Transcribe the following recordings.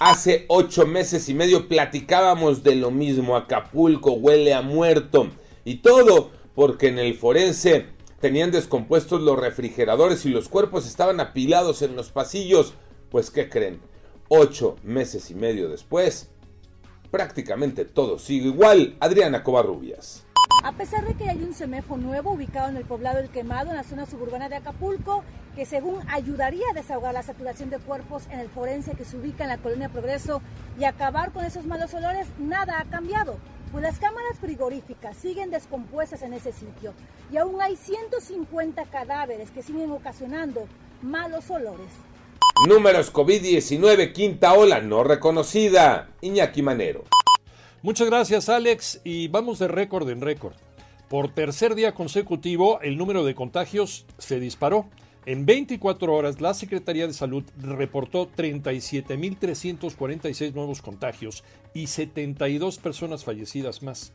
Hace ocho meses y medio platicábamos de lo mismo. Acapulco huele a muerto. Y todo porque en el forense tenían descompuestos los refrigeradores y los cuerpos estaban apilados en los pasillos. Pues, ¿qué creen? Ocho meses y medio después, prácticamente todo sigue igual. Adriana Covarrubias. A pesar de que hay un semejo nuevo ubicado en el poblado El Quemado, en la zona suburbana de Acapulco, que según ayudaría a desahogar la saturación de cuerpos en el forense que se ubica en la colonia Progreso y acabar con esos malos olores, nada ha cambiado. Pues las cámaras frigoríficas siguen descompuestas en ese sitio y aún hay 150 cadáveres que siguen ocasionando malos olores. Números COVID-19, quinta ola no reconocida. Iñaki Manero. Muchas gracias Alex y vamos de récord en récord. Por tercer día consecutivo el número de contagios se disparó. En 24 horas la Secretaría de Salud reportó 37.346 nuevos contagios y 72 personas fallecidas más.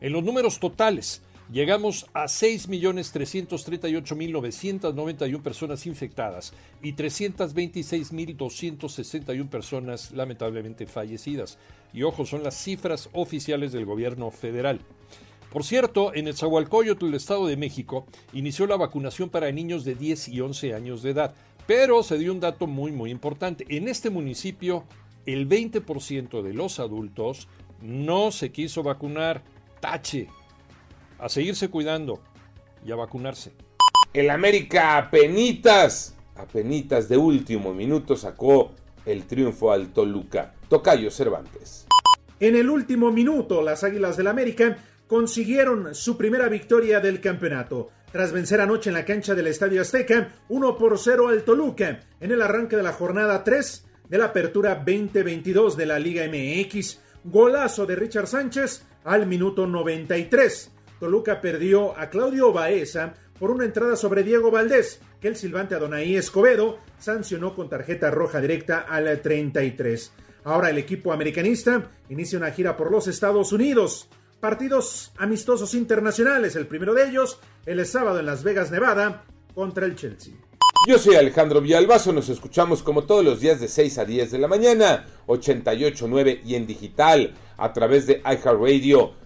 En los números totales, llegamos a 6.338.991 personas infectadas y 326.261 personas lamentablemente fallecidas. Y ojo, son las cifras oficiales del gobierno federal. Por cierto, en el Zahualcóyotl, el Estado de México, inició la vacunación para niños de 10 y 11 años de edad. Pero se dio un dato muy, muy importante. En este municipio, el 20% de los adultos no se quiso vacunar. Tache. A seguirse cuidando y a vacunarse. El América apenitas, apenitas de último minuto sacó el triunfo al Toluca. Tocayo Cervantes. En el último minuto, las Águilas del América consiguieron su primera victoria del campeonato. Tras vencer anoche en la cancha del Estadio Azteca, 1 por 0 al Toluca, en el arranque de la jornada 3 de la apertura 2022 de la Liga MX. Golazo de Richard Sánchez al minuto 93. Toluca perdió a Claudio Baeza por una entrada sobre Diego Valdés, que el silbante Adonai Escobedo sancionó con tarjeta roja directa al 33. Ahora el equipo americanista inicia una gira por los Estados Unidos. Partidos amistosos internacionales, el primero de ellos el sábado en Las Vegas, Nevada, contra el Chelsea. Yo soy Alejandro Villalbazo, nos escuchamos como todos los días de 6 a 10 de la mañana, 88.9 y en digital a través de iHeartRadio.